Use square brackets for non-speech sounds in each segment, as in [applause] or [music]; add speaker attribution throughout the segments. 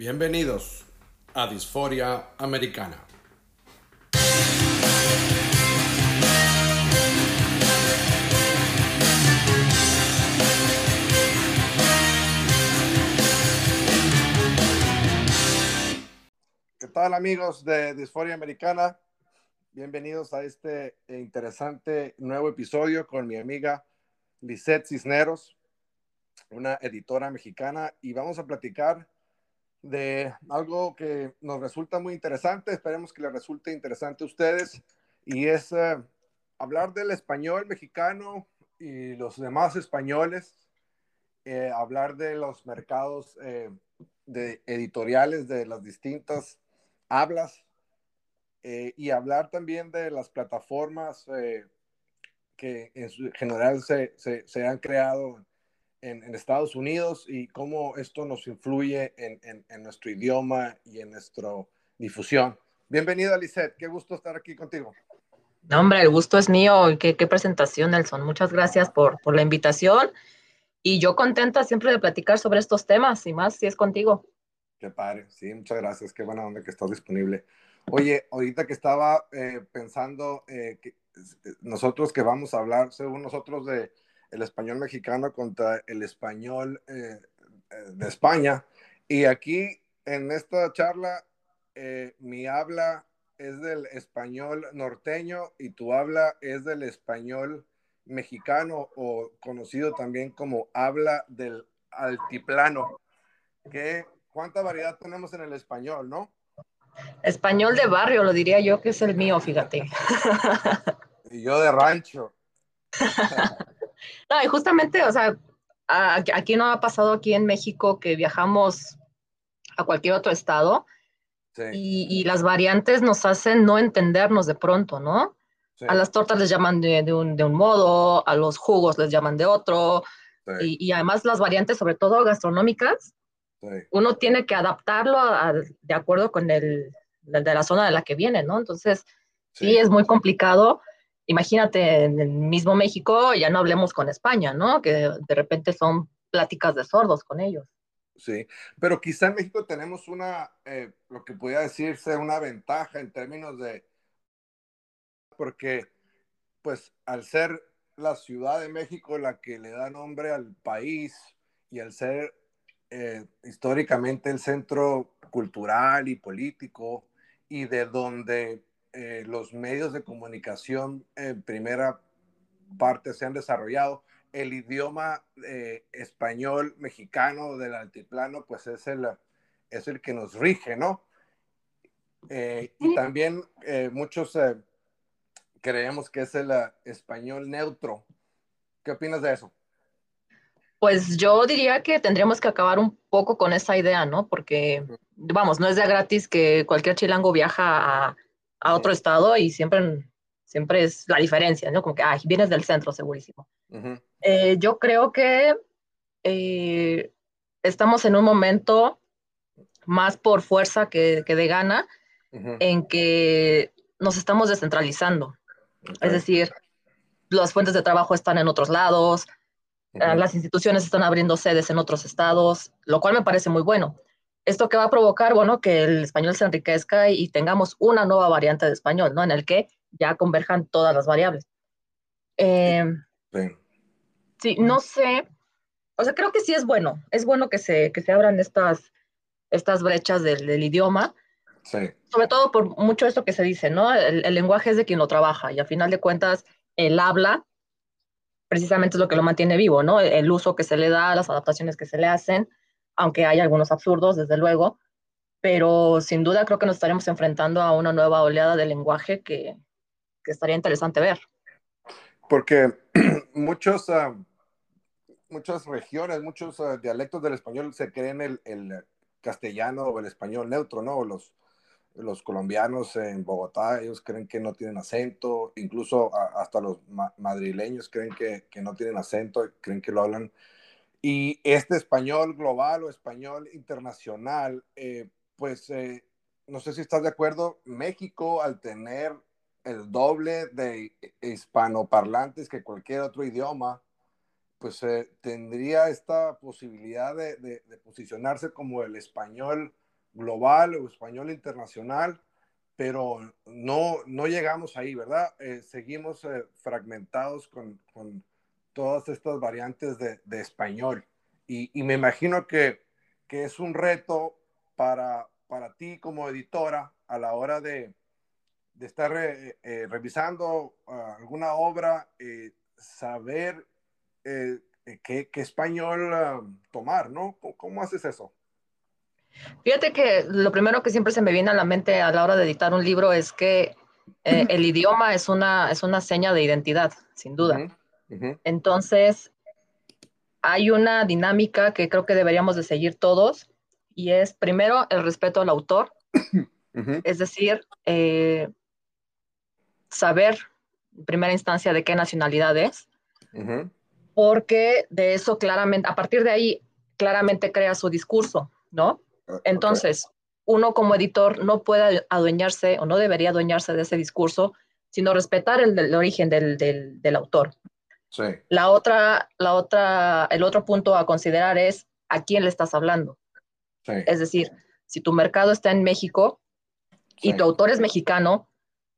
Speaker 1: Bienvenidos a Disforia Americana. ¿Qué tal amigos de Disforia Americana? Bienvenidos a este interesante nuevo episodio con mi amiga Lisette Cisneros, una editora mexicana, y vamos a platicar de algo que nos resulta muy interesante, esperemos que les resulte interesante a ustedes, y es eh, hablar del español mexicano y los demás españoles, eh, hablar de los mercados eh, de editoriales de las distintas hablas y hablar también de las plataformas que en general se, se, se han creado en, Estados Unidos y cómo esto nos influye en, en, nuestro idioma y en nuestra difusión. Bienvenida, Lisette. Qué gusto estar aquí contigo.
Speaker 2: No, hombre, el gusto es mío. Qué, qué presentación, Nelson. Muchas gracias por, por la invitación. Y yo contenta siempre de platicar sobre estos temas y más si es contigo.
Speaker 1: Qué padre. Sí, muchas gracias. Qué buena onda que estás disponible. Oye, ahorita que estaba eh, pensando eh, que nosotros que vamos a hablar, según nosotros, de el español mexicano contra el español eh, eh, de España. Y aquí en esta charla, eh, mi habla es del español norteño y tu habla es del español mexicano o conocido también como habla del altiplano. ¿Qué, ¿Cuánta variedad tenemos en el español, no?
Speaker 2: Español de barrio, lo diría yo que es el mío, fíjate.
Speaker 1: Y yo de rancho. [laughs]
Speaker 2: No, y justamente, o sea, aquí no ha pasado aquí en México que viajamos a cualquier otro estado y, las variantes nos hacen no entendernos de pronto, ¿no? A las tortas les llaman de, un, modo, a los jugos les llaman de otro, y, además las variantes, sobre todo gastronómicas, uno tiene que adaptarlo de acuerdo con el, de la zona de la que viene, ¿no? Entonces, sí. es muy complicado imagínate en el mismo México, ya no hablemos con España, ¿no? Que de repente son pláticas de sordos con ellos.
Speaker 1: Sí, pero quizá en México tenemos una, eh, lo que podría decirse, una ventaja en términos de, porque pues al ser la Ciudad de México la que le da nombre al país y al ser eh, históricamente el centro cultural y político y de donde eh, los medios de comunicación en primera parte se han desarrollado. El idioma eh, español mexicano del altiplano, pues es el, es el que nos rige, ¿no? Eh, y también muchos creemos que es el español neutro. ¿Qué opinas de eso?
Speaker 2: Pues yo diría que tendríamos que acabar un poco con esa idea, ¿no? Porque, vamos, no es de gratis que cualquier chilango viaja a, a otro estado y siempre, siempre es la diferencia, ¿no? Como que, ay, vienes del centro, segurísimo. Eh, yo creo que eh, estamos en un momento más por fuerza que, que de gana, en que nos estamos descentralizando. Es decir, las fuentes de trabajo están en otros lados, las instituciones están abriendo sedes en otros estados, lo cual me parece muy bueno. ¿Esto que va a provocar? Bueno, que el español se enriquezca y tengamos una nueva variante de español, ¿no? En el que ya converjan todas las variables. Em, sí. no sé. O sea, creo que sí es bueno. Es bueno que se, que se abran estas, estas brechas del, idioma. Sí. Sobre todo por mucho esto que se dice, ¿no? El, el, lenguaje es de quien lo trabaja y a final de cuentas el habla precisamente es lo que lo mantiene vivo, ¿no? El, el uso que se le da, las adaptaciones que se le hacen aunque hay algunos absurdos, desde luego, pero sin duda creo que nos estaremos enfrentando a una nueva oleada de lenguaje que, que estaría interesante ver.
Speaker 1: Porque [clears throat] muchos, uh, muchas regiones, muchos uh, dialectos del español se creen el, el, castellano o el español neutro, ¿no? Los, los colombianos en Bogotá, ellos creen que no tienen acento, incluso hasta los madrileños creen que, que, no tienen acento, creen que lo hablan y este español global o español internacional, eh, pues eh, no sé si estás de acuerdo, México al tener el doble de hispanoparlantes que cualquier otro idioma, pues eh, tendría esta posibilidad de, de, posicionarse como el español global o español internacional, pero no, no llegamos ahí, ¿verdad? Eh, seguimos eh, fragmentados con, con, todas estas variantes de, de español. Y, y, me imagino que, que es un reto para, para ti como editora a la hora de, de estar eh, eh, revisando uh, alguna obra, eh, saber qué, qué, español uh, tomar, ¿no? ¿Cómo, ¿Cómo, haces eso?
Speaker 2: Fíjate que lo primero que siempre se me viene a la mente a la hora de editar un libro es que el idioma es una, es una seña de identidad, sin duda. Uh -huh. Entonces, hay una dinámica que creo que deberíamos de seguir todos y es primero el respeto al autor, [coughs] -huh. es decir, eh, saber en primera instancia de qué nacionalidad es, uh -huh. porque de eso claramente, a partir de ahí, claramente crea su discurso, ¿no? Entonces, okay. uno como editor no puede adueñarse o no debería adueñarse de ese discurso, sino respetar el, el origen del, del, del autor.
Speaker 1: Sí.
Speaker 2: La otra, la otra, el otro punto a considerar es a quién le estás hablando.
Speaker 1: Sí.
Speaker 2: Es decir, si tu mercado está en México y sí. tu autor es mexicano,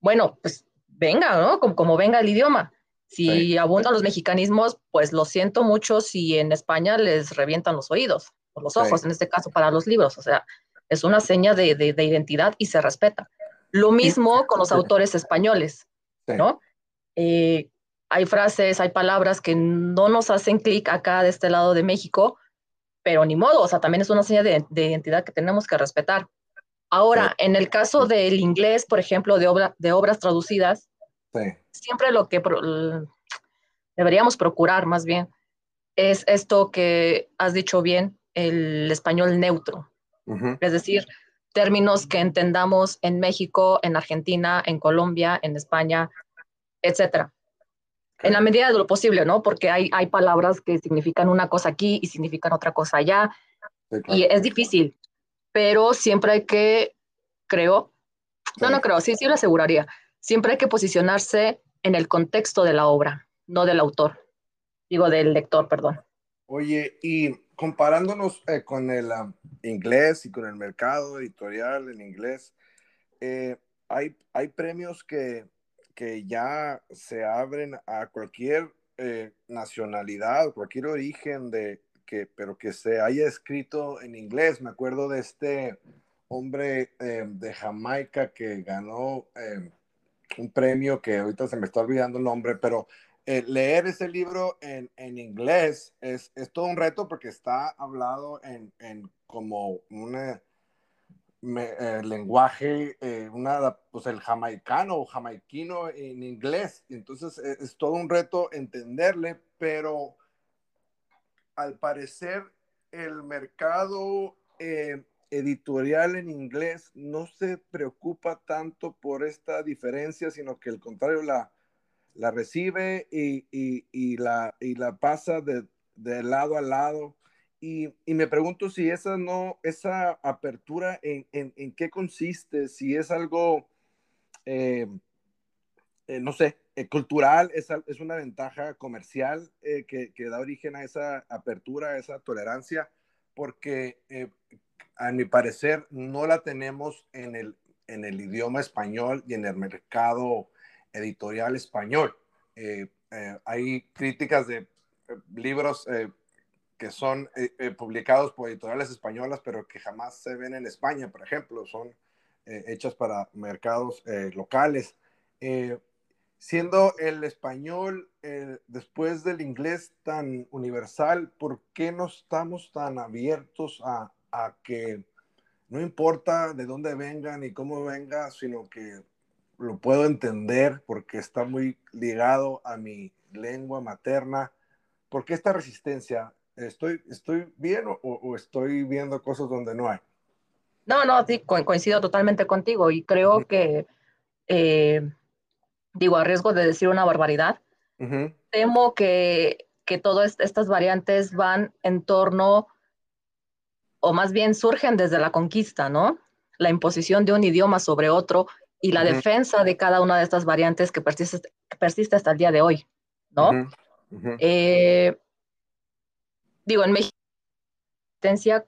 Speaker 2: bueno, pues venga, ¿no? Como, como venga el idioma. Si abundan los mexicanismos, pues lo siento mucho si en España les revientan los oídos, o los ojos, en este caso para los libros. O sea, es una seña de, de, de identidad y se respeta. Lo mismo con los autores españoles, ¿no? Eh, hay frases, hay palabras que no nos hacen clic acá de este lado de México, pero ni modo, o sea, también es una seña de, de identidad que tenemos que respetar. Ahora, en el caso del inglés, por ejemplo, de, obra, de obras traducidas,
Speaker 1: Sí.
Speaker 2: Siempre lo que pro deberíamos procurar más bien es esto que has dicho bien, el español neutro. Uh -huh. Es decir, términos que entendamos en México, en Argentina, en Colombia, en España, etcétera. En la medida de lo posible, ¿no? Porque hay, hay palabras que significan una cosa aquí y significan otra cosa allá. Sí, claro. Y es difícil, pero siempre hay que, creo, sí. no, no creo, sí, sí lo aseguraría siempre hay que posicionarse en el contexto de la obra, no del autor, digo del lector, perdón.
Speaker 1: Oye, y comparándonos eh, con el um, inglés y con el mercado editorial en inglés, eh, hay, hay premios que, que ya se abren a cualquier eh, nacionalidad, cualquier origen, de, que, pero que se haya escrito en inglés. Me acuerdo de este hombre eh, de Jamaica que ganó un premio que ahorita se me está olvidando el nombre, pero eh, leer ese libro en, en inglés es, es, todo un reto porque está hablado en, en como un eh, lenguaje, eh, una, pues el jamaicano o jamaiquino en inglés. Entonces es, es, todo un reto entenderle, pero al parecer el mercado eh, editorial en inglés no se preocupa tanto por esta diferencia, sino que al contrario la, la recibe y, y, y, la, y la pasa de, de lado a lado. Y, y, me pregunto si esa no, esa apertura en, en, en qué consiste, si es algo, eh, eh, no sé, eh, cultural, es, es, una ventaja comercial eh, que, que, da origen a esa apertura, a esa tolerancia, porque eh, a mi parecer, no la tenemos en el, en el idioma español y en el mercado editorial español. Eh, hay críticas de libros que son publicados por editoriales españolas, pero que jamás se ven en España, por ejemplo, son hechas para mercados locales. siendo el español después del inglés tan universal, ¿por qué no estamos tan abiertos a, a que no importa de dónde venga ni cómo venga, sino que lo puedo entender porque está muy ligado a mi lengua materna. ¿Por qué esta resistencia? ¿Estoy, estoy bien o, o estoy viendo cosas donde no hay?
Speaker 2: No, no, sí, coincido totalmente contigo y creo uh -huh. que, eh, digo, a riesgo de decir una barbaridad, uh -huh. temo que, que todas estas variantes van en torno o más bien surgen desde la conquista, ¿no? La imposición de un idioma sobre otro y la uh -huh. defensa de cada una de estas variantes que persiste, que persiste hasta el día de hoy, ¿no? Eh, digo, en México,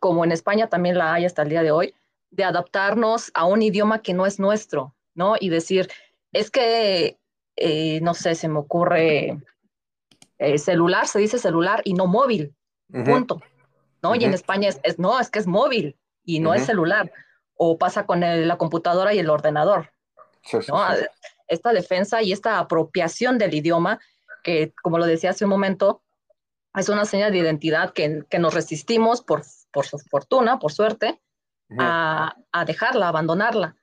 Speaker 2: como en España también la hay hasta el día de hoy, de adaptarnos a un idioma que no es nuestro, ¿no? Y decir, es que, eh, no sé, se me ocurre eh, celular, se dice celular y no móvil, punto. ¿No? Y en España es, no, es que es móvil y no es celular. O pasa con la computadora y el ordenador. Esta defensa y esta apropiación del idioma, que como lo decía hace un momento, es una señal de identidad que, que nos resistimos por, por su fortuna, por suerte, a, a, dejarla, abandonarla.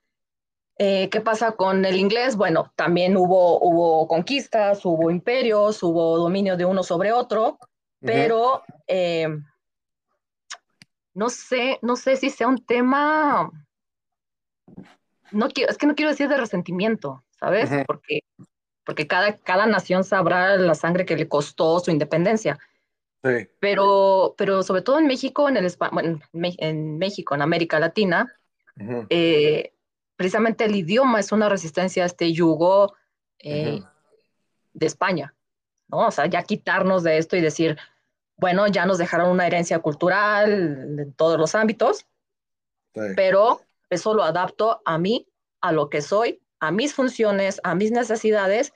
Speaker 2: Eh, ¿Qué pasa con el inglés? Bueno, también hubo, hubo conquistas, hubo imperios, hubo dominio de uno sobre otro, pero eh, no sé, no sé si sea un tema, no quiero, es que no quiero decir de resentimiento, ¿sabes? Porque, porque cada, cada nación sabrá la sangre que le costó su independencia. Sí. Pero, pero sobre todo en México, en, el, bueno, en México, en América Latina, eh, precisamente el idioma es una resistencia a este yugo eh, de España, ¿no? O sea, ya quitarnos de esto y decir, bueno, ya nos dejaron una herencia cultural en todos los ámbitos, pero eso lo adapto a mí, a lo que soy, a mis funciones, a mis necesidades,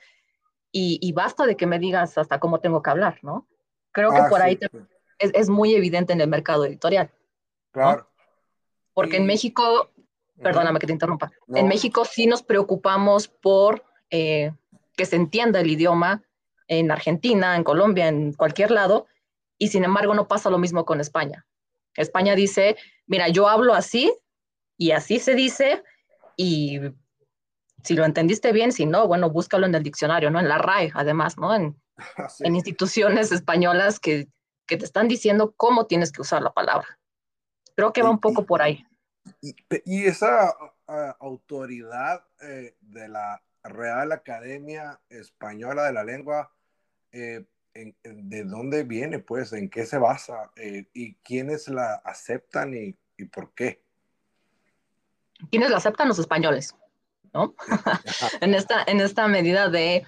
Speaker 2: y, basta de que me digas hasta cómo tengo que hablar, ¿no? Creo que ah, por ahí es, muy evidente en el mercado editorial. Claro. Porque en México Perdóname que te interrumpa. En México sí nos preocupamos por eh, que se entienda el idioma en Argentina, en Colombia, en cualquier lado, y sin embargo no pasa lo mismo con España. España dice, mira, yo hablo así y así se dice, y si lo entendiste bien, si no, bueno, búscalo en el diccionario, ¿no? En la RAE, además, ¿no? En, [laughs] en instituciones españolas que, que, te están diciendo cómo tienes que usar la palabra. Creo que va un poco por ahí.
Speaker 1: Y, esa autoridad eh, de la Real Academia Española de la Lengua, eh, ¿de dónde viene? Pues, ¿en qué se basa? Eh, ¿Y quiénes la aceptan y, por qué?
Speaker 2: ¿Quiénes la aceptan? Los españoles, ¿no? [laughs] [laughs] en, esta, en esta medida de...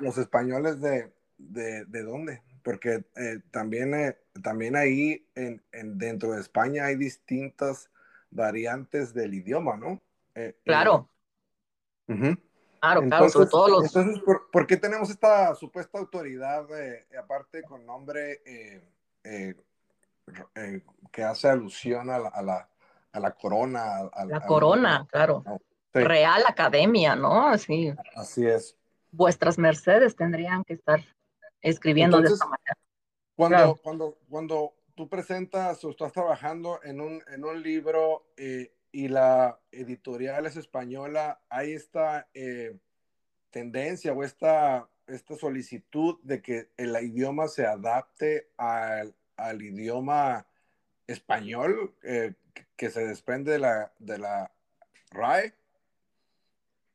Speaker 1: Los, españoles de, de, de dónde? porque eh, también, eh, también ahí en, dentro de España hay distintas variantes del idioma, ¿no?
Speaker 2: Eh, claro. Claro, claro, sobre todo los...
Speaker 1: Entonces, ¿por, qué tenemos esta supuesta autoridad, aparte con nombre que hace alusión a la, a la, corona? A,
Speaker 2: la corona, claro. Real Academia, ¿no? Sí.
Speaker 1: Así es.
Speaker 2: Vuestras mercedes tendrían que estar escribiendo de esta manera.
Speaker 1: Cuando, cuando, cuando tú presentas o estás trabajando en un, en un libro eh, y la editorial es española, hay esta eh, tendencia o esta, esta solicitud de que el idioma se adapte al, al idioma español eh, que se desprende de la, de la RAE.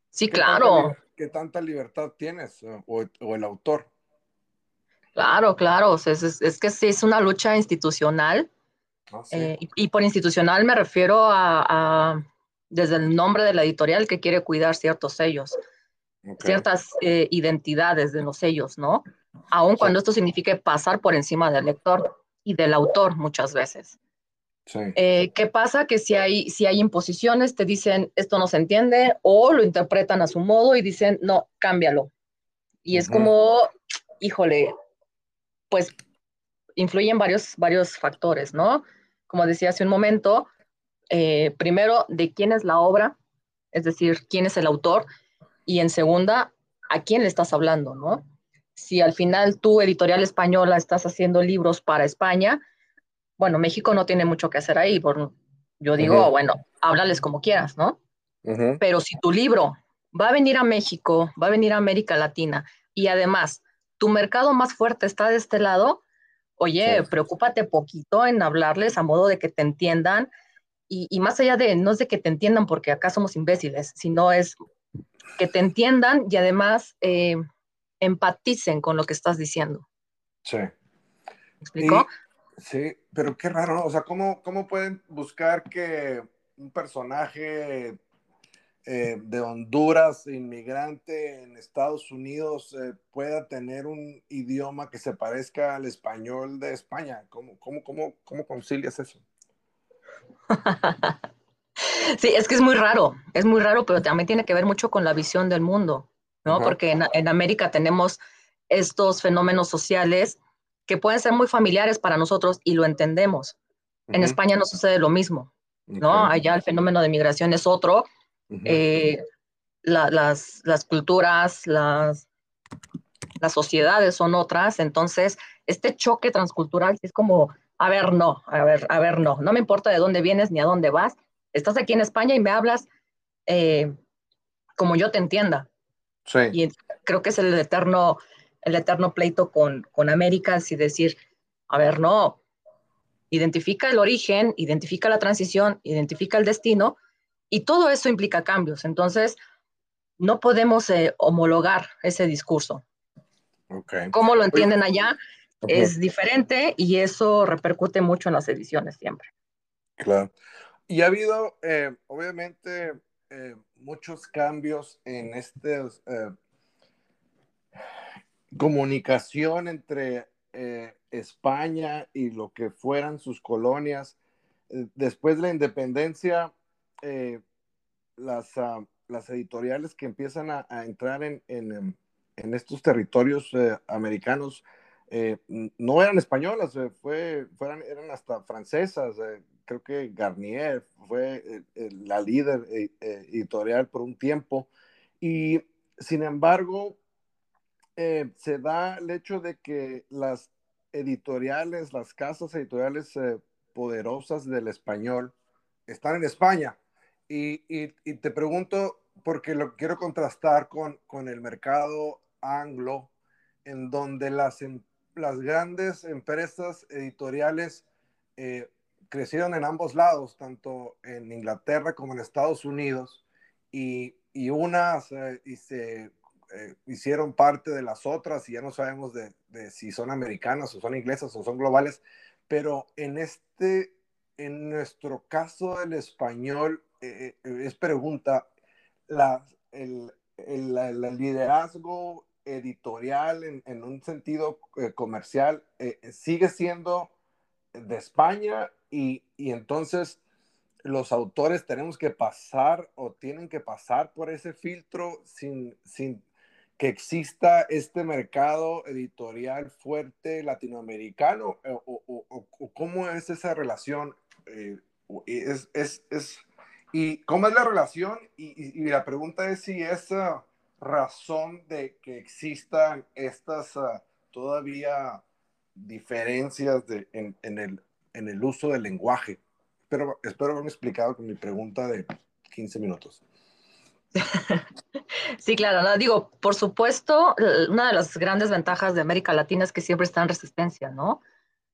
Speaker 2: Sí, claro.
Speaker 1: ¿Qué tanta libertad tienes o, o el autor?
Speaker 2: Claro, claro, es, que sí es una lucha institucional. Ah, eh, y, por institucional me refiero a, desde el nombre de la editorial que quiere cuidar ciertos sellos, ciertas eh, identidades de los sellos, ¿no? Aun cuando esto signifique pasar por encima del lector y del autor muchas veces. Eh, ¿Qué pasa? Que si hay, si hay imposiciones, te dicen esto no se entiende o lo interpretan a su modo y dicen no, cámbialo. Y es como, híjole, pues influyen varios, varios factores, ¿no? Como decía hace un momento, eh, primero, de quién es la obra, es decir, quién es el autor, y en segunda, a quién le estás hablando, ¿no? Si al final tú, editorial española, estás haciendo libros para España, bueno, México no tiene mucho que hacer ahí, por, yo digo, bueno, háblales como quieras, ¿no? Pero si tu libro va a venir a México, va a venir a América Latina, y además tu mercado más fuerte está de este lado, oye, preocúpate poquito en hablarles a modo de que te entiendan. Y, más allá de, no es de que te entiendan porque acá somos imbéciles, sino es que te entiendan y además eh, empaticen con lo que estás diciendo.
Speaker 1: Sí. ¿Me explico? Sí, pero qué raro, ¿no? O sea, ¿cómo, ¿cómo pueden buscar que un personaje eh, de Honduras, inmigrante en Estados Unidos, eh, pueda tener un idioma que se parezca al español de España? ¿Cómo, cómo, cómo, cómo concilias eso? [laughs]
Speaker 2: Sí, es que es muy raro, es muy raro, pero también tiene que ver mucho con la visión del mundo, ¿no? Porque en, América tenemos estos fenómenos sociales que pueden ser muy familiares para nosotros y lo entendemos. En España no sucede lo mismo, ¿no? Allá el fenómeno de migración es otro. Eh, las, las, culturas, las, las sociedades son otras. Entonces, este choque transcultural es como, a ver, no, a ver, a ver, no. No me importa de dónde vienes ni a dónde vas. Estás aquí en España y me hablas eh, como yo te entienda. Sí. Y creo que es el eterno, el eterno pleito con, con América, y decir, a ver, no, identifica el origen, identifica la transición, identifica el destino, y todo eso implica cambios. Entonces, no podemos eh, homologar ese discurso. Okay. ¿Cómo lo entienden allá? Es diferente y eso repercute mucho en las ediciones siempre.
Speaker 1: Claro. Y ha habido, eh, obviamente, eh, muchos cambios en esta comunicación entre España y lo que fueran sus colonias. después de la independencia, las, ah, las editoriales que empiezan a, entrar en, en, en, estos territorios eh, americanos eh, no eran españolas, eh, fue, fueran, eran hasta francesas. creo que Garnier fue la líder editorial por un tiempo. Y sin embargo, se da el hecho de que las editoriales, las casas editoriales poderosas del español están en España. Y, y, te pregunto, porque lo quiero contrastar con, con el mercado anglo, en donde las, em, las grandes empresas editoriales eh, crecieron en ambos lados, tanto en Inglaterra como en Estados Unidos, y, y unas y se eh, hicieron parte de las otras, y ya no sabemos de, de si son americanas o son inglesas o son globales, pero en este, en nuestro caso del español, eh, eh, es pregunta, la, el, el, liderazgo editorial en, en un sentido eh, comercial sigue siendo de España y, y, entonces los autores tenemos que pasar o tienen que pasar por ese filtro sin, sin que exista este mercado editorial fuerte latinoamericano o, o, o cómo es esa relación. es, es, es, ¿Y cómo es la relación? Y, la pregunta es si es razón de que existan estas uh, todavía diferencias de, en, en, el, en el uso del lenguaje. Pero espero haberme explicado con mi pregunta de 15 minutos. [laughs]
Speaker 2: Sí, claro, no, digo, por supuesto, una de las grandes ventajas de América Latina es que siempre está en resistencia, ¿no?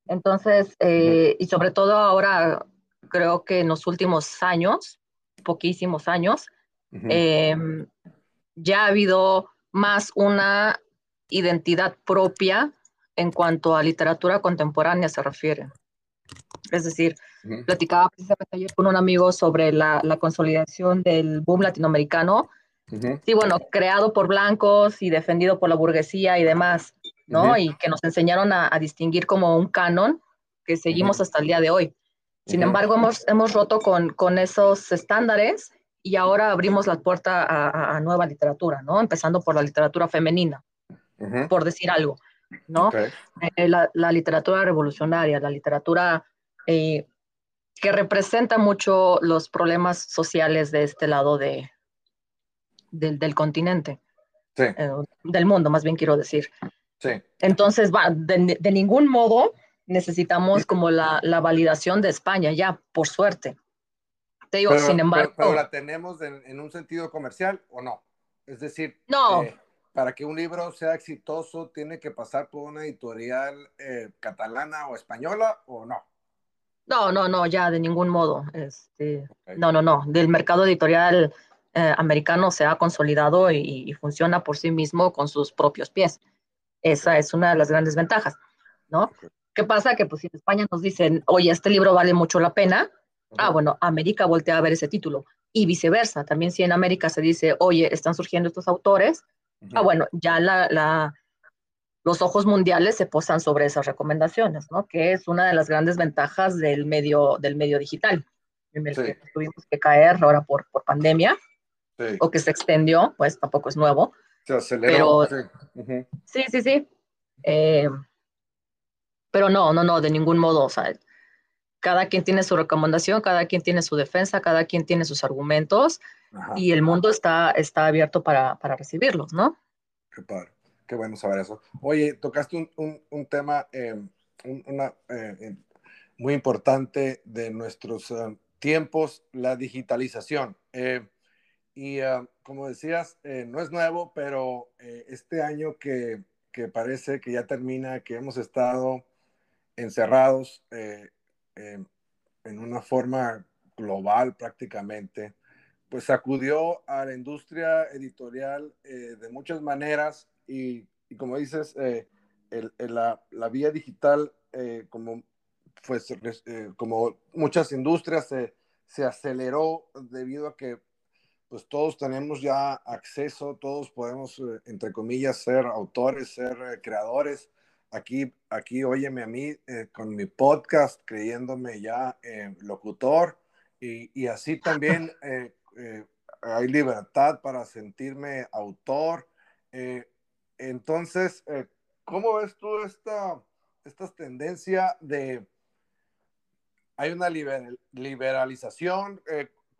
Speaker 2: Entonces, eh, y sobre todo ahora, creo que en los últimos años, poquísimos años, em, ya ha habido más una identidad propia en cuanto a literatura contemporánea se refiere. Es decir, platicaba precisamente ayer con un amigo sobre la, consolidación del boom latinoamericano. Sí, bueno, creado por blancos y defendido por la burguesía y demás, ¿no? Y que nos enseñaron a, distinguir como un canon que seguimos hasta el día de hoy. Sin embargo, hemos, hemos roto con, con esos estándares y ahora abrimos la puerta a, nueva literatura, ¿no? Empezando por la literatura femenina, por decir algo, ¿no? Eh, la, la, literatura revolucionaria, la literatura eh, que representa mucho los problemas sociales de este lado de, del, del continente, sí. eh, del mundo, más bien quiero decir. Sí. Entonces, va, de, de ningún modo necesitamos como la, la, validación de España, ya, por suerte.
Speaker 1: Te digo, sin embargo. Pero, la tenemos en, en, un sentido comercial o no? Es decir,
Speaker 2: no.
Speaker 1: Eh, para que un libro sea exitoso, ¿tiene que pasar por una editorial eh, catalana o española o no?
Speaker 2: No, no, no, ya de ningún modo. Este, okay. No, no, no. Del mercado editorial eh, americano se ha consolidado y, y, funciona por sí mismo con sus propios pies. Esa es una de las grandes ventajas, ¿no? Okay. ¿Qué pasa? Que pues si en España nos dicen, oye, este libro vale mucho la pena, uh -huh. ah, bueno, América voltea a ver ese título. Y viceversa, también si en América se dice, oye, están surgiendo estos autores, uh -huh. ah, bueno, ya la, la, los ojos mundiales se posan sobre esas recomendaciones, ¿no? Que es una de las grandes ventajas del medio, del medio digital. en el que tuvimos que caer ahora por, por pandemia, o que se extendió, pues tampoco es nuevo.
Speaker 1: Se aceleró.
Speaker 2: sí. sí, sí, eh, pero no, no, no, de ningún modo. O sea, cada quien tiene su recomendación, cada quien tiene su defensa, cada quien tiene sus argumentos y el mundo está, está abierto para, para recibirlos, ¿no?
Speaker 1: Qué padre, qué bueno saber eso. Oye, tocaste un, un, tema eh, una, eh, muy importante de nuestros tiempos, la digitalización. Y como decías, no es nuevo, pero este año que que parece que ya termina, que hemos estado encerrados eh, en una forma global prácticamente, pues sacudió a la industria editorial eh, de muchas maneras y, como dices, eh, la, la, vía digital, como, pues, como muchas industrias, se aceleró debido a que pues todos tenemos ya acceso, todos podemos, eh, entre comillas, ser autores, ser eh, creadores. Aquí, aquí, óyeme a mí eh, con mi podcast, creyéndome ya locutor, y, y, así también [laughs] hay libertad para sentirme autor. entonces, ¿cómo ves tú esta, esta tendencia de... Hay una liberalización,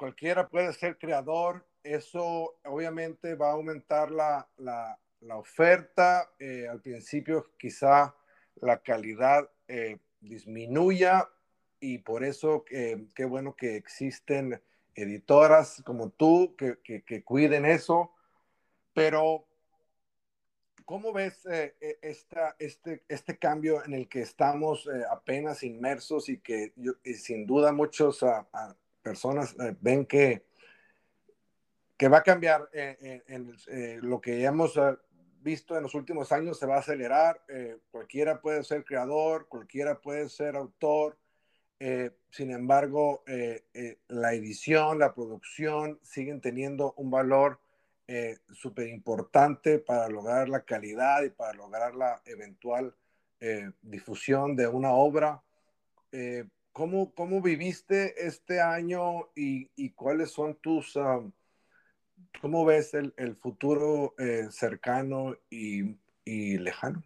Speaker 1: cualquiera puede ser creador, eso obviamente va a aumentar la, la, la oferta, eh, al principio quizá la calidad eh, disminuya y por eso eh, qué bueno que existen editoras como tú que, que, que cuiden eso, pero ¿cómo ves esta, este, este cambio en el que estamos apenas inmersos y que sin duda muchos a, personas eh, ven que, que va a cambiar eh, eh, en, lo que hemos visto en los últimos años, se va a acelerar. cualquiera puede ser creador, cualquiera puede ser autor. sin embargo, la edición, la producción siguen teniendo un valor súper importante para lograr la calidad y para lograr la eventual difusión de una obra. ¿Cómo, ¿Cómo viviste este año y, y cuáles son tus, cómo ves el, el futuro eh, cercano y, y, lejano?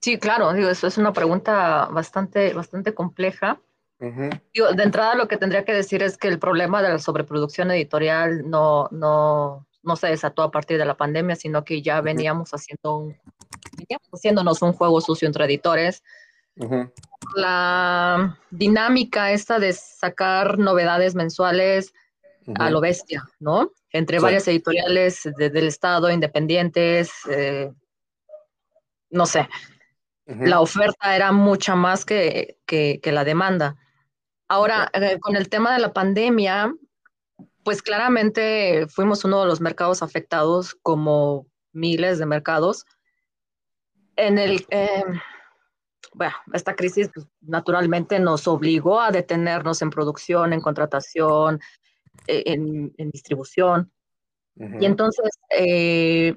Speaker 2: Sí, claro, digo, eso es una pregunta bastante, bastante compleja. de entrada lo que tendría que decir es que el problema de la sobreproducción editorial no, no, no se desató a partir de la pandemia, sino que ya veníamos haciendo un, veníamos haciéndonos un juego sucio entre editores la dinámica esta de sacar novedades mensuales a lo bestia, ¿no? Entre varias editoriales del Estado, independientes, eh, no sé. La oferta era mucha más que, que, la demanda. Ahora, eh, con el tema de la pandemia, pues claramente fuimos uno de los mercados afectados como miles de mercados. En el, eh, bueno, esta crisis pues, naturalmente nos obligó a detenernos en producción, en contratación, e, en, distribución. Y entonces, eh,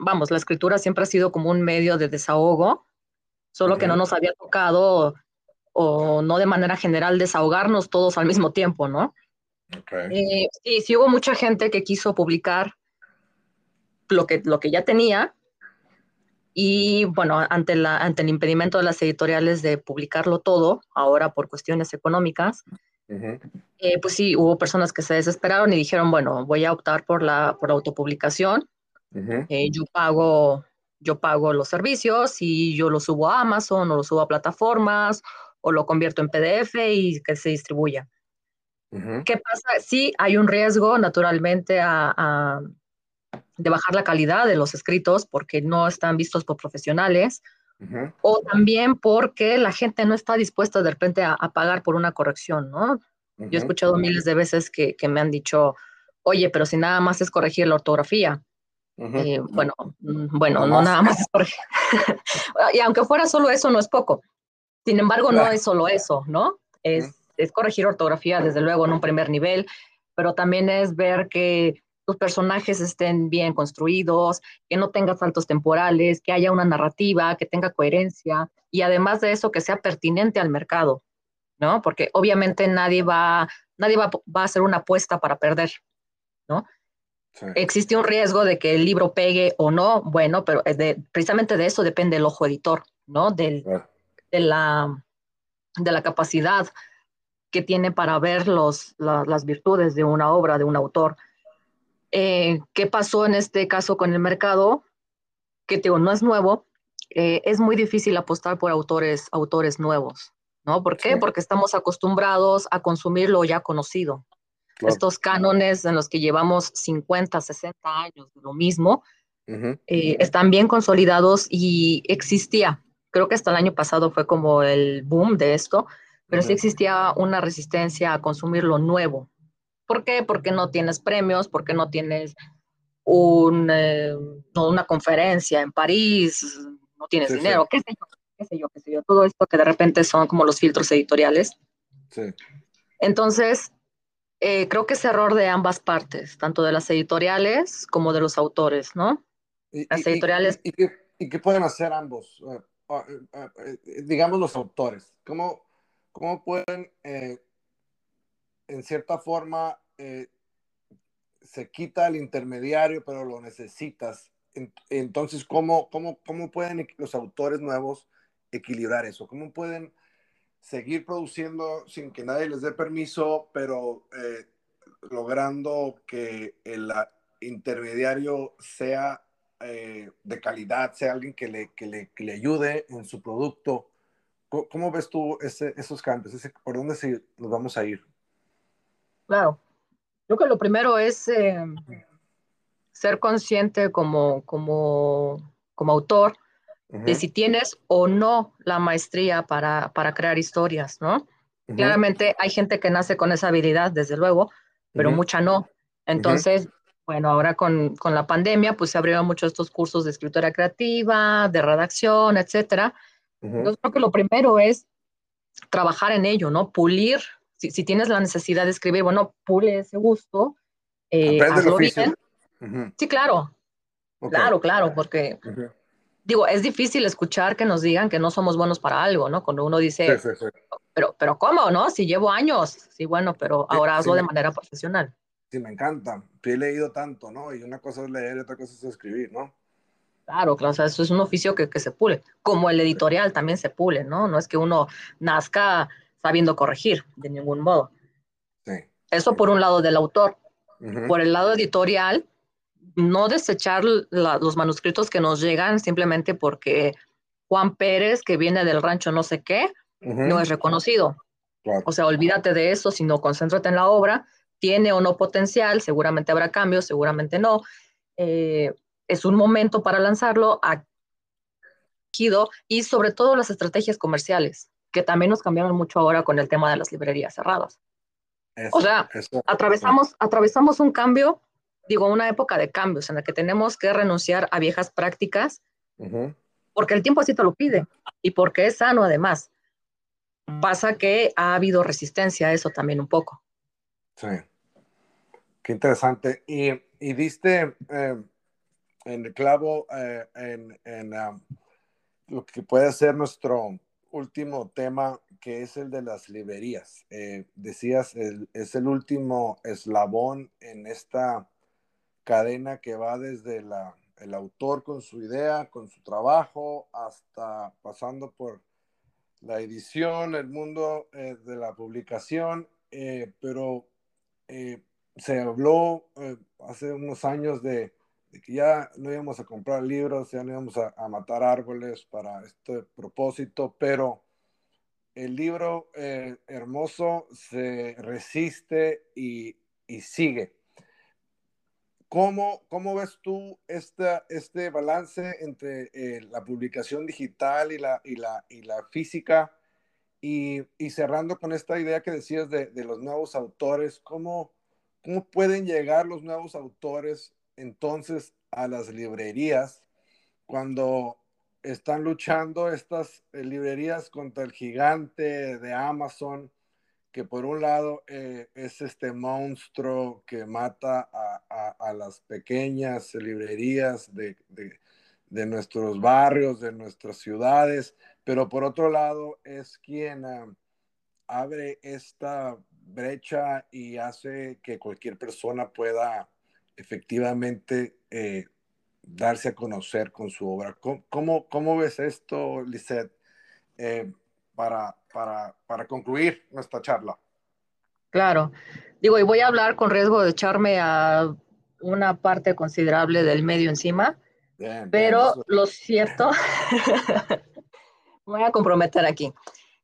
Speaker 2: vamos, la escritura siempre ha sido como un medio de desahogo, solo que no nos había tocado o no de manera general desahogarnos todos al mismo tiempo, ¿no? Okay. Eh, sí, sí hubo mucha gente que quiso publicar lo que, lo que ya tenía, y bueno, ante, la, ante el impedimento de las editoriales de publicarlo todo, ahora por cuestiones económicas, eh, pues sí, hubo personas que se desesperaron y dijeron, bueno, voy a optar por la por autopublicación. Eh, yo, pago, yo pago los servicios y yo lo subo a Amazon o lo subo a plataformas o lo convierto en PDF y que se distribuya. ¿Qué pasa? Sí, hay un riesgo, naturalmente, a de bajar la calidad de los escritos porque no están vistos por profesionales, o también porque la gente no está dispuesta de repente a, pagar por una corrección, ¿no? Yo he escuchado miles de veces que, me han dicho, oye, pero si nada más es corregir la ortografía. Eh, bueno, mm, bueno, no, nada más es corregir. [laughs] y aunque fuera solo eso, no es poco. Sin embargo, no es solo eso, ¿no? Es, es corregir ortografía, desde luego, en un primer nivel, pero también es ver que los personajes estén bien construidos, que no tenga saltos temporales, que haya una narrativa, que tenga coherencia y además de eso que sea pertinente al mercado, ¿no? Porque obviamente nadie va, nadie va, a hacer una apuesta para perder, ¿no? Existe un riesgo de que el libro pegue o no, bueno, pero precisamente de eso depende el ojo editor, ¿no? Del, de, la, de la capacidad que tiene para ver los, las virtudes de una obra, de un autor. Eh, ¿Qué pasó en este caso con el mercado? Que digo, no es nuevo, eh, es muy difícil apostar por autores, autores nuevos, ¿no? ¿Por qué? Porque estamos acostumbrados a consumir lo ya conocido. Estos cánones en los que llevamos 50, 60 años de lo mismo, eh, están bien consolidados y existía, creo que hasta el año pasado fue como el boom de esto, pero sí existía una resistencia a consumir lo nuevo. ¿Por qué? Porque no tienes premios, porque no tienes un, eh, una conferencia en París, no tienes dinero, qué sé yo, qué sé yo, qué sé yo. Todo esto que de repente son como los filtros editoriales. Sí. Entonces, eh, creo que es error de ambas partes, tanto de las editoriales como de los autores, ¿no?
Speaker 1: las editoriales. Y, qué, pueden hacer ambos? Eh, digamos los autores. ¿Cómo, cómo pueden, en cierta forma, se quita el intermediario, pero lo necesitas. Entonces, ¿cómo, cómo, cómo pueden los autores nuevos equilibrar eso? ¿Cómo pueden seguir produciendo sin que nadie les dé permiso, pero eh, logrando que el intermediario sea eh, de calidad, sea alguien que le, que le, que le ayude en su producto? ¿Cómo, ves tú ese, esos cambios? ¿Por dónde se, nos vamos a ir?
Speaker 2: Claro, Creo que lo primero es eh, ser consciente como, como, como autor de si tienes o no la maestría para, para crear historias, ¿no? Claramente hay gente que nace con esa habilidad, desde luego, pero mucha no. Entonces, bueno, ahora con, con, la pandemia, pues se abrieron muchos estos cursos de escritura creativa, de redacción, etcétera. Yo creo que lo primero es trabajar en ello, ¿no? Pulir si, tienes la necesidad de escribir, bueno, pule ese gusto. Eh, hazlo bien. Sí, claro. Claro, claro, porque digo, es difícil escuchar que nos digan que no somos buenos para algo, ¿no? Cuando uno dice, Pero, pero ¿cómo, no? Si llevo años. Sí, bueno, pero ahora hazlo de manera profesional.
Speaker 1: Sí, me encanta. He leído tanto, ¿no? Y una cosa es leer y otra cosa es escribir, ¿no?
Speaker 2: Claro, claro, o sea, eso es un oficio que, que se pule, como el editorial también se pule, ¿no? No es que uno nazca sabiendo corregir de ningún modo. Eso por un lado del autor. Por el lado editorial, no desechar los manuscritos que nos llegan simplemente porque Juan Pérez, que viene del rancho no sé qué, no es reconocido. O sea, olvídate de eso, sino concéntrate en la obra. Tiene o no potencial, seguramente habrá cambios, seguramente no. Eh, es un momento para lanzarlo y sobre todo las estrategias comerciales que también nos cambiaron mucho ahora con el tema de las librerías cerradas. o sea, atravesamos, atravesamos un cambio, digo, una época de cambios en la que tenemos que renunciar a viejas prácticas, porque el tiempo así te lo pide y porque es sano además. Pasa que ha habido resistencia a eso también un poco.
Speaker 1: Sí. Qué interesante. Y, y diste eh, en el clavo eh, en, en um, lo que puede ser nuestro último tema que es el de las librerías. Eh, decías, es el último eslabón en esta cadena que va desde la, el autor con su idea, con su trabajo, hasta pasando por la edición, el mundo eh, de la publicación, eh, pero se habló hace unos años de de que ya no íbamos a comprar libros, ya no íbamos a, matar árboles para este propósito, pero el libro eh, hermoso se resiste y, sigue. ¿Cómo, ¿Cómo, ves tú esta, este balance entre eh, la publicación digital y la, y la, y la física? Y, y, cerrando con esta idea que decías de, de los nuevos autores, ¿cómo, ¿cómo pueden llegar los nuevos autores entonces a las librerías cuando están luchando estas eh, librerías contra el gigante de Amazon, que por un lado eh, es este monstruo que mata a, las pequeñas librerías de, nuestros barrios, de nuestras ciudades, pero por otro lado es quien ah, abre esta brecha y hace que cualquier persona pueda efectivamente eh, darse a conocer con su obra. ¿Cómo, cómo, ves esto, Lisette, eh, para, para, para concluir nuestra charla?
Speaker 2: Claro. Digo, y voy a hablar con riesgo de echarme a una parte considerable del medio encima, pero lo cierto, [laughs] voy a comprometer aquí.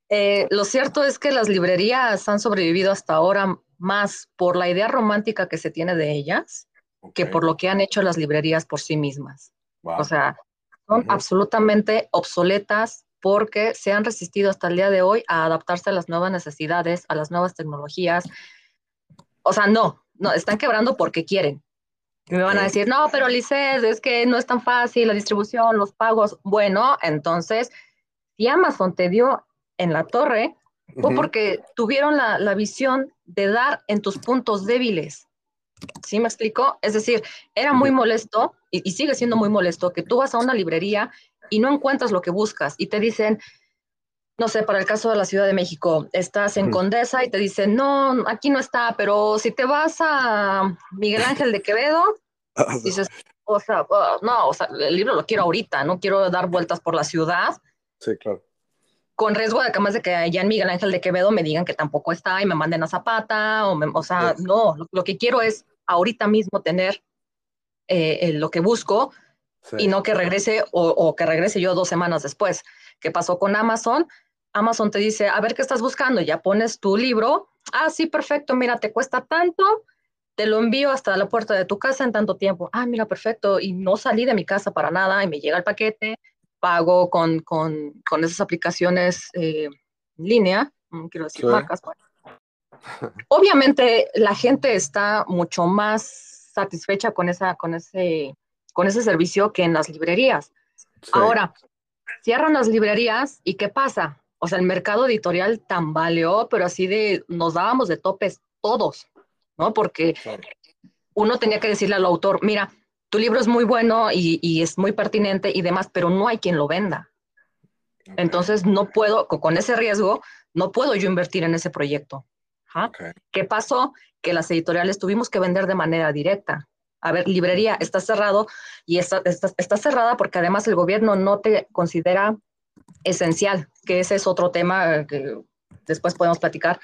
Speaker 2: Eh, lo cierto es que las librerías han sobrevivido hasta ahora más por la idea romántica que se tiene de ellas que por lo que han hecho las librerías por sí mismas. O sea, son absolutamente obsoletas porque se han resistido hasta el día de hoy a adaptarse a las nuevas necesidades, a las nuevas tecnologías. O sea, no, no, están quebrando porque quieren. Y me van a decir, no, pero Lices, es que no es tan fácil la distribución, los pagos. Bueno, entonces, si Amazon te dio en la torre, fue porque tuvieron la, la visión de dar en tus puntos débiles. ¿Sí me explico? Es decir, era muy molesto y, sigue siendo muy molesto que tú vas a una librería y no encuentras lo que buscas y te dicen, no sé, para el caso de la Ciudad de México, estás en Condesa y te dicen, no, aquí no está, pero si te vas a Miguel Ángel de Quevedo, [laughs] ah, dices, o sea, ah, no, o sea, el libro lo quiero ahorita, no quiero dar vueltas por la ciudad.
Speaker 1: Sí, claro.
Speaker 2: Con riesgo de que más de que allá en Miguel Ángel de Quevedo me digan que tampoco está y me manden a Zapata, o, o sea, no, lo, que quiero es ahorita mismo tener eh, lo que busco y no que regrese o, que regrese yo dos semanas después. ¿Qué pasó con Amazon? Amazon te dice, a ver qué estás buscando, ya pones tu libro, ah, sí, perfecto, mira, te cuesta tanto, te lo envío hasta la puerta de tu casa en tanto tiempo. Ah, mira, perfecto, y no salí de mi casa para nada y me llega el paquete, pago con, con, con esas aplicaciones eh, en línea, quiero decir marcas, pues. Obviamente la gente está mucho más satisfecha con, esa, con, ese, con ese servicio que en las librerías. Ahora, cierran las librerías y ¿qué pasa? O sea, el mercado editorial tambaleó, pero así de nos dábamos de topes todos, ¿no? Porque uno tenía que decirle al autor, mira, tu libro es muy bueno y, es muy pertinente y demás, pero no hay quien lo venda. Entonces, no puedo, con ese riesgo, no puedo yo invertir en ese proyecto. ¿Qué pasó? Que las editoriales tuvimos que vender de manera directa. A ver, librería está cerrado y está, está, cerrada porque además el gobierno no te considera esencial, que ese es otro tema que después podemos platicar.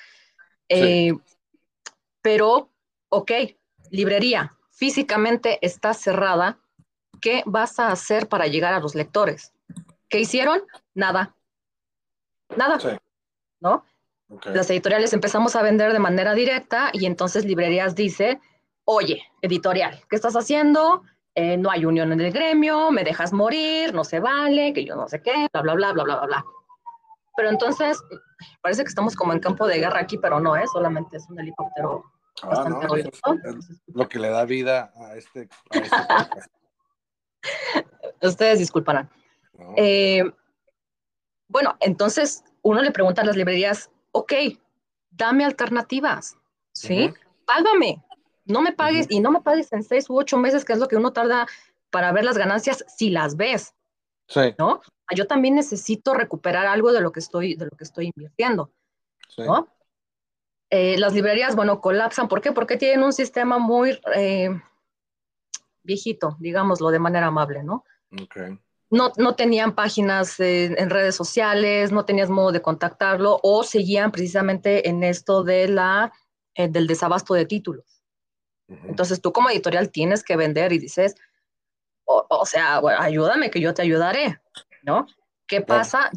Speaker 2: Eh, pero, ok, librería físicamente está cerrada. ¿Qué vas a hacer para llegar a los lectores? ¿Qué hicieron? Nada. Nada. ¿No? Las editoriales empezamos a vender de manera directa y entonces librerías dice, oye, editorial, ¿qué estás haciendo? Eh, no hay unión en el gremio, me dejas morir, no se vale, que yo no sé qué, bla, bla, bla, bla, bla, bla. Pero entonces, parece que estamos como en campo de guerra aquí, pero no, es ¿eh? solamente es un helicóptero ah,
Speaker 1: Lo que le da vida a este, este [laughs]
Speaker 2: Ustedes disculparán. Eh, bueno, entonces uno le pregunta a las librerías, ok, dame alternativas, ¿sí? Págame, no me pagues y no me pagues en seis u ocho meses, que es lo que uno tarda para ver las ganancias si las ves. Sí. ¿No? Yo también necesito recuperar algo de lo que estoy, de lo que estoy invirtiendo. Sí. ¿no? Eh, las librerías, bueno, colapsan. ¿Por qué? Porque tienen un sistema muy eh, viejito, digámoslo de manera amable, ¿no? Okay no, no tenían páginas en redes sociales, no tenías modo de contactarlo o seguían precisamente en esto de la, eh, del desabasto de títulos. Entonces tú como editorial tienes que vender y dices, o, sea, ayúdame que yo te ayudaré, ¿no? ¿Qué pasa?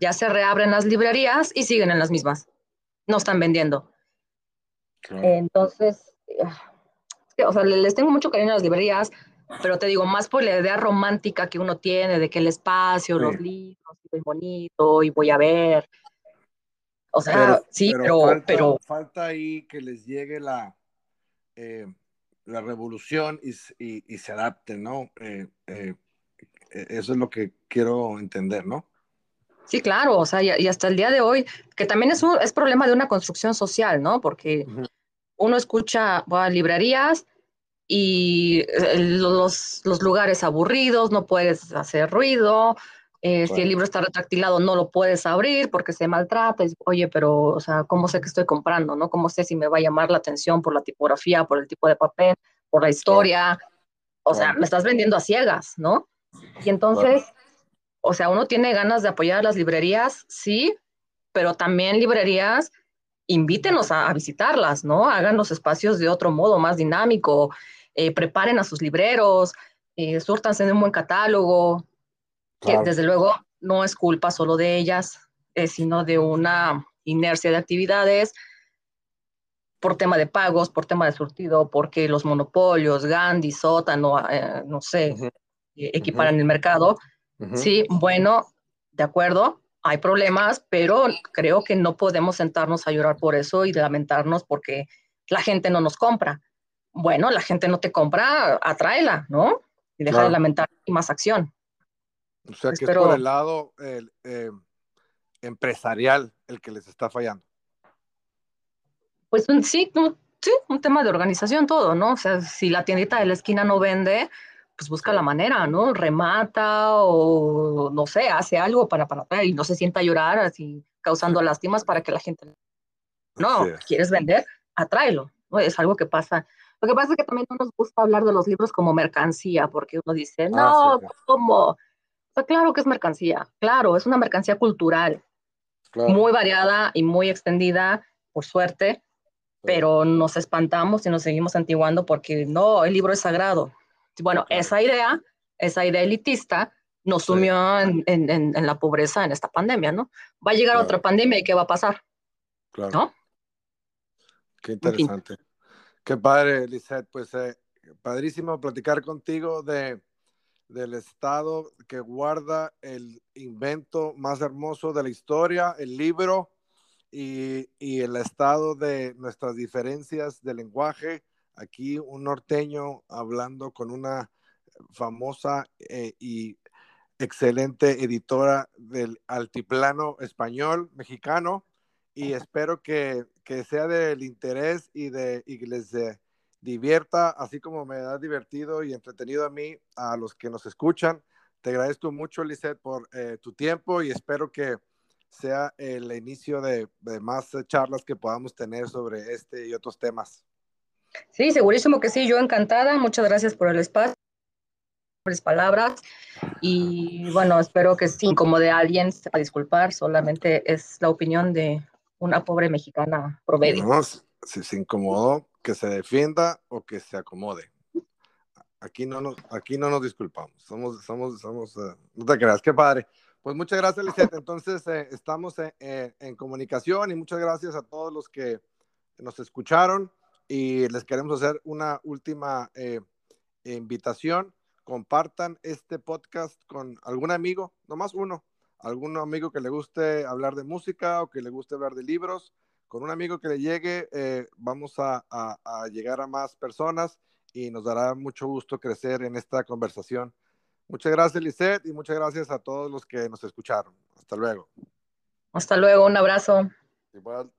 Speaker 2: Ya, se reabren las librerías y siguen en las mismas. No están vendiendo. Entonces, eh, o sea, les tengo mucho cariño a las librerías pero te digo, más por la idea romántica que uno tiene de que el espacio, los libros, muy bonito y voy a ver. O sea, sí, pero, pero,
Speaker 1: falta, ahí que les llegue la, eh, la revolución y, y, se adapten, ¿no? Eh, eh, eso es lo que quiero entender, ¿no?
Speaker 2: Sí, claro, o sea, y, hasta el día de hoy, que también es, un, es problema de una construcción social, ¿no? Porque uno escucha bueno, librerías y eh, los, lugares aburridos, no puedes hacer ruido, Eh, si el libro está retractilado, no lo puedes abrir porque se maltrata. Oye, pero, o sea, ¿cómo sé que estoy comprando? ¿no? ¿Cómo sé si me va a llamar la atención por la tipografía, por el tipo de papel, por la historia? O sea, me estás vendiendo a ciegas, ¿no? Y entonces, o sea, uno tiene ganas de apoyar a las librerías, sí, pero también librerías, invítenos a, visitarlas, ¿no? Hagan los espacios de otro modo, más dinámico, eh, preparen a sus libreros, eh, surtanse de un buen catálogo, que desde luego no es culpa solo de ellas, eh, sino de una inercia de actividades por tema de pagos, por tema de surtido, porque los monopolios, Gandhi, Sótano, eh, no sé, eh, equiparan el mercado. Sí, bueno, de acuerdo, hay problemas, pero creo que no podemos sentarnos a llorar por eso y lamentarnos porque la gente no nos compra. Bueno, la gente no te compra, atráela, ¿no? Y deja de lamentar y más acción.
Speaker 1: O sea que es por el lado eh, empresarial el que les está fallando.
Speaker 2: Pues sí, sí, un tema de organización todo, ¿no? O sea, si la tiendita de la esquina no vende, pues busca la manera, ¿no? Remata o no sé, hace algo para, para, y no se sienta a llorar así causando lástimas para que la gente... No, ¿quieres vender? Atráelo, ¿no? Es algo que pasa. Lo que pasa es que también no nos gusta hablar de los libros como mercancía, porque uno dice, ah, no, ¿cómo? claro que es mercancía, claro, es una mercancía cultural, muy variada y muy extendida, por suerte, pero nos espantamos y nos seguimos antiguando porque no, el libro es sagrado. Bueno, esa idea, esa idea elitista nos sumió en, en, en, la pobreza en esta pandemia, ¿no? Va a llegar otra pandemia y ¿qué va a pasar? Claro. ¿No?
Speaker 1: Qué interesante. Qué padre, Lizeth. Pues eh, padrísimo platicar contigo de del estado que guarda el invento más hermoso de la historia, el libro, y, el estado de nuestras diferencias de lenguaje. Aquí un norteño hablando con una famosa eh, y excelente editora del altiplano español mexicano y espero que, sea del interés y de y les divierta, así como me ha divertido y entretenido a mí, a los que nos escuchan. Te agradezco mucho, Lisette, por eh, tu tiempo y espero que sea el inicio de, más charlas que podamos tener sobre este y otros temas.
Speaker 2: Sí, segurísimo que sí, yo encantada. Muchas gracias por el espacio, por las palabras. Y bueno, espero que sin incomode a alguien, sepa disculpar, solamente es la opinión de una pobre mexicana promedio.
Speaker 1: si se incomodó, que se defienda o que se acomode. Aquí no nos, aquí no nos disculpamos. Somos, somos, somos, eh, no te creas, qué padre. Pues muchas gracias, Lisette. Entonces, eh, estamos eh, en, comunicación y muchas gracias a todos los que nos escucharon y les queremos hacer una última invitación. Compartan este podcast con algún amigo, nomás uno, algún amigo que le guste hablar de música o que le guste hablar de libros con un amigo que le llegue, eh, vamos a, llegar a más personas y nos dará mucho gusto crecer en esta conversación. Muchas gracias, Lisette, y muchas gracias a todos los que nos escucharon. Hasta luego.
Speaker 2: Hasta luego, un abrazo.
Speaker 1: Igual.